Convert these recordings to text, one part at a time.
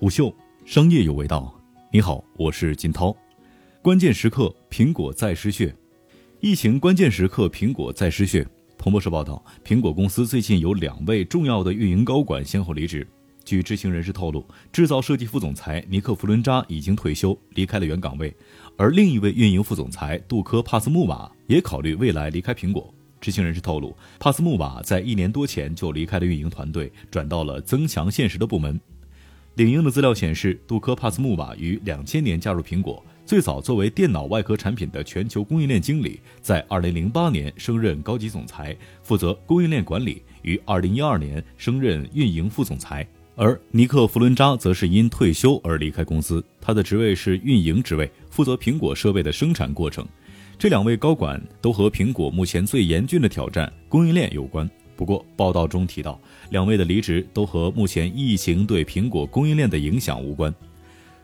虎嗅商业有味道。你好，我是金涛。关键时刻，苹果再失血。疫情关键时刻，苹果再失血。彭博社报道，苹果公司最近有两位重要的运营高管先后离职。据知情人士透露，制造设计副总裁尼克·弗伦扎已经退休，离开了原岗位，而另一位运营副总裁杜科·帕斯穆瓦也考虑未来离开苹果。知情人士透露，帕斯穆瓦在一年多前就离开了运营团队，转到了增强现实的部门。领英的资料显示，杜科·帕斯穆瓦于两千年加入苹果，最早作为电脑外壳产品的全球供应链经理，在二零零八年升任高级总裁，负责供应链管理，于二零一二年升任运营副总裁。而尼克·弗伦扎则是因退休而离开公司，他的职位是运营职位，负责苹果设备的生产过程。这两位高管都和苹果目前最严峻的挑战——供应链有关。不过，报道中提到，两位的离职都和目前疫情对苹果供应链的影响无关。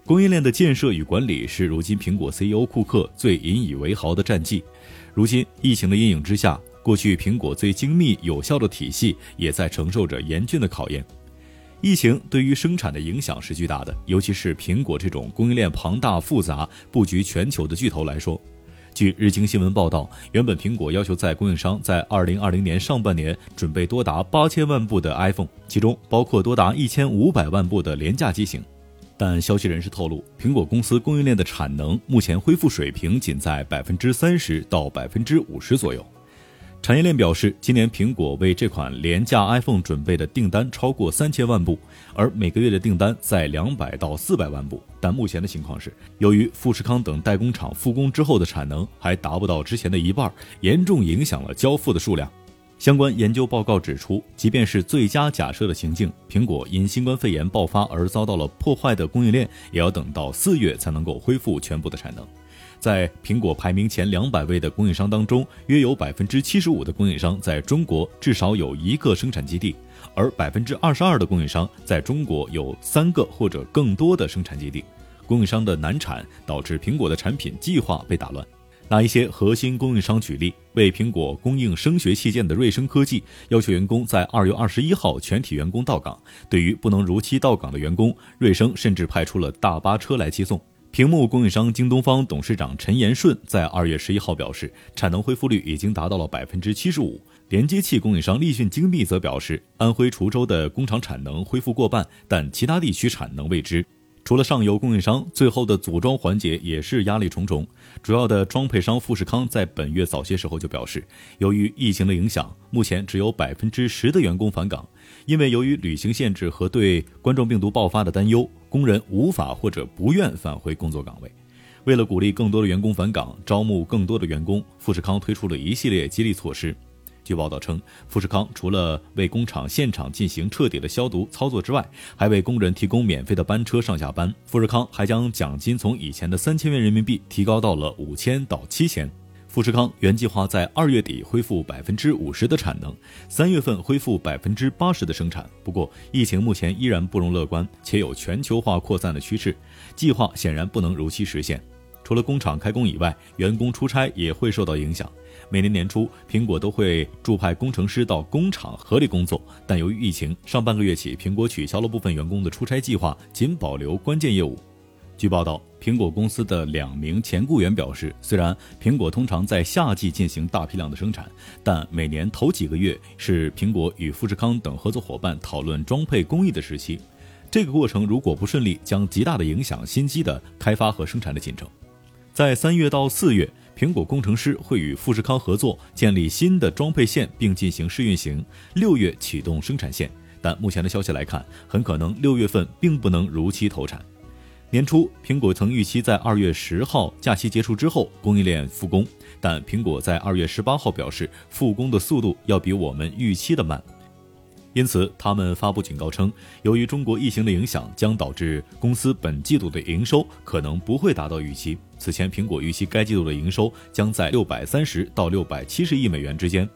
供应链的建设与管理是如今苹果 CEO 库克最引以为豪的战绩。如今，疫情的阴影之下，过去苹果最精密有效的体系也在承受着严峻的考验。疫情对于生产的影响是巨大的，尤其是苹果这种供应链庞大复杂、布局全球的巨头来说。据日经新闻报道，原本苹果要求在供应商在二零二零年上半年准备多达八千万部的 iPhone，其中包括多达一千五百万部的廉价机型。但消息人士透露，苹果公司供应链的产能目前恢复水平仅在百分之三十到百分之五十左右。产业链表示，今年苹果为这款廉价 iPhone 准备的订单超过三千万部，而每个月的订单在两百到四百万部。但目前的情况是，由于富士康等代工厂复工之后的产能还达不到之前的一半，严重影响了交付的数量。相关研究报告指出，即便是最佳假设的情境，苹果因新冠肺炎爆发而遭到了破坏的供应链，也要等到四月才能够恢复全部的产能。在苹果排名前两百位的供应商当中，约有百分之七十五的供应商在中国至少有一个生产基地，而百分之二十二的供应商在中国有三个或者更多的生产基地。供应商的难产导致苹果的产品计划被打乱。拿一些核心供应商举例，为苹果供应声学器件的瑞声科技要求员工在二月二十一号全体员工到岗。对于不能如期到岗的员工，瑞声甚至派出了大巴车来接送。屏幕供应商京东方董事长陈延顺在二月十一号表示，产能恢复率已经达到了百分之七十五。连接器供应商立讯精密则表示，安徽滁州的工厂产能恢复过半，但其他地区产能未知。除了上游供应商，最后的组装环节也是压力重重。主要的装配商富士康在本月早些时候就表示，由于疫情的影响，目前只有百分之十的员工返岗，因为由于旅行限制和对冠状病毒爆发的担忧，工人无法或者不愿返回工作岗位。为了鼓励更多的员工返岗，招募更多的员工，富士康推出了一系列激励措施。据报道称，富士康除了为工厂现场进行彻底的消毒操作之外，还为工人提供免费的班车上下班。富士康还将奖金从以前的三千元人民币提高到了五千到七千。富士康原计划在二月底恢复百分之五十的产能，三月份恢复百分之八十的生产。不过，疫情目前依然不容乐观，且有全球化扩散的趋势，计划显然不能如期实现。除了工厂开工以外，员工出差也会受到影响。每年年初，苹果都会驻派工程师到工厂合理工作，但由于疫情，上半个月起，苹果取消了部分员工的出差计划，仅保留关键业务。据报道，苹果公司的两名前雇员表示，虽然苹果通常在夏季进行大批量的生产，但每年头几个月是苹果与富士康等合作伙伴讨论装配工艺的时期。这个过程如果不顺利，将极大的影响新机的开发和生产的进程。在三月到四月，苹果工程师会与富士康合作建立新的装配线，并进行试运行。六月启动生产线，但目前的消息来看，很可能六月份并不能如期投产。年初，苹果曾预期在二月十号假期结束之后供应链复工，但苹果在二月十八号表示，复工的速度要比我们预期的慢。因此，他们发布警告称，由于中国疫情的影响，将导致公司本季度的营收可能不会达到预期。此前，苹果预期该季度的营收将在六百三十到六百七十亿美元之间。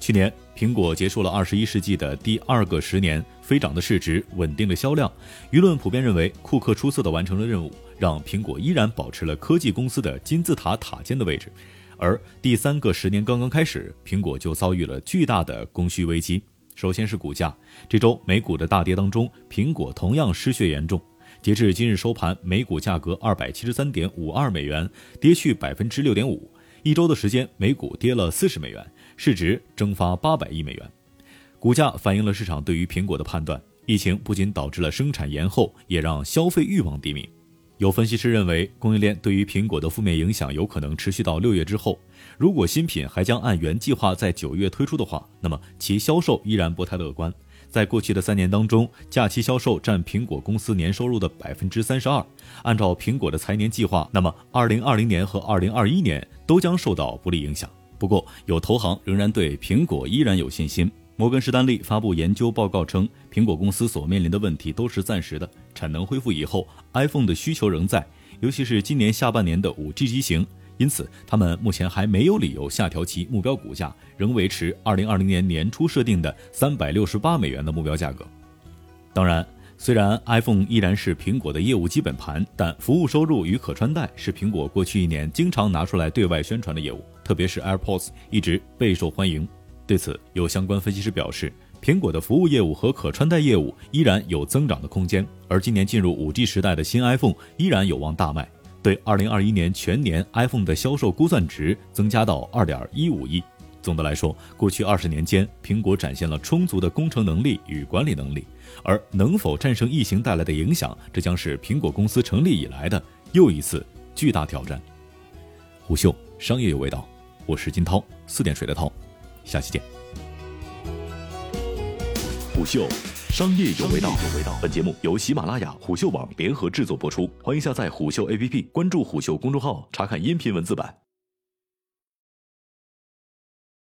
去年，苹果结束了二十一世纪的第二个十年，飞涨的市值，稳定的销量，舆论普遍认为，库克出色的完成了任务，让苹果依然保持了科技公司的金字塔塔尖的位置。而第三个十年刚刚开始，苹果就遭遇了巨大的供需危机。首先是股价，这周美股的大跌当中，苹果同样失血严重。截至今日收盘，每股价格二百七十三点五二美元，跌去百分之六点五。一周的时间，每股跌了四十美元，市值蒸发八百亿美元。股价反映了市场对于苹果的判断。疫情不仅导致了生产延后，也让消费欲望低迷。有分析师认为，供应链对于苹果的负面影响有可能持续到六月之后。如果新品还将按原计划在九月推出的话，那么其销售依然不太乐观。在过去的三年当中，假期销售占苹果公司年收入的百分之三十二。按照苹果的财年计划，那么二零二零年和二零二一年都将受到不利影响。不过，有投行仍然对苹果依然有信心。摩根士丹利发布研究报告称，苹果公司所面临的问题都是暂时的。产能恢复以后，iPhone 的需求仍在，尤其是今年下半年的 5G 机型。因此，他们目前还没有理由下调其目标股价，仍维持2020年年初设定的368美元的目标价格。当然，虽然 iPhone 依然是苹果的业务基本盘，但服务收入与可穿戴是苹果过去一年经常拿出来对外宣传的业务，特别是 AirPods 一直备受欢迎。对此，有相关分析师表示，苹果的服务业务和可穿戴业务依然有增长的空间，而今年进入 5G 时代的新 iPhone 依然有望大卖。对2021年全年 iPhone 的销售估算值增加到2.15亿。总的来说，过去二十年间，苹果展现了充足的工程能力与管理能力，而能否战胜疫情带来的影响，这将是苹果公司成立以来的又一次巨大挑战。虎嗅商业有味道，我是金涛，四点水的涛。下期见。虎嗅，商业有味道。本节目由喜马拉雅、虎嗅网联合制作播出，欢迎下载虎嗅 APP，关注虎嗅公众号，查看音频文字版。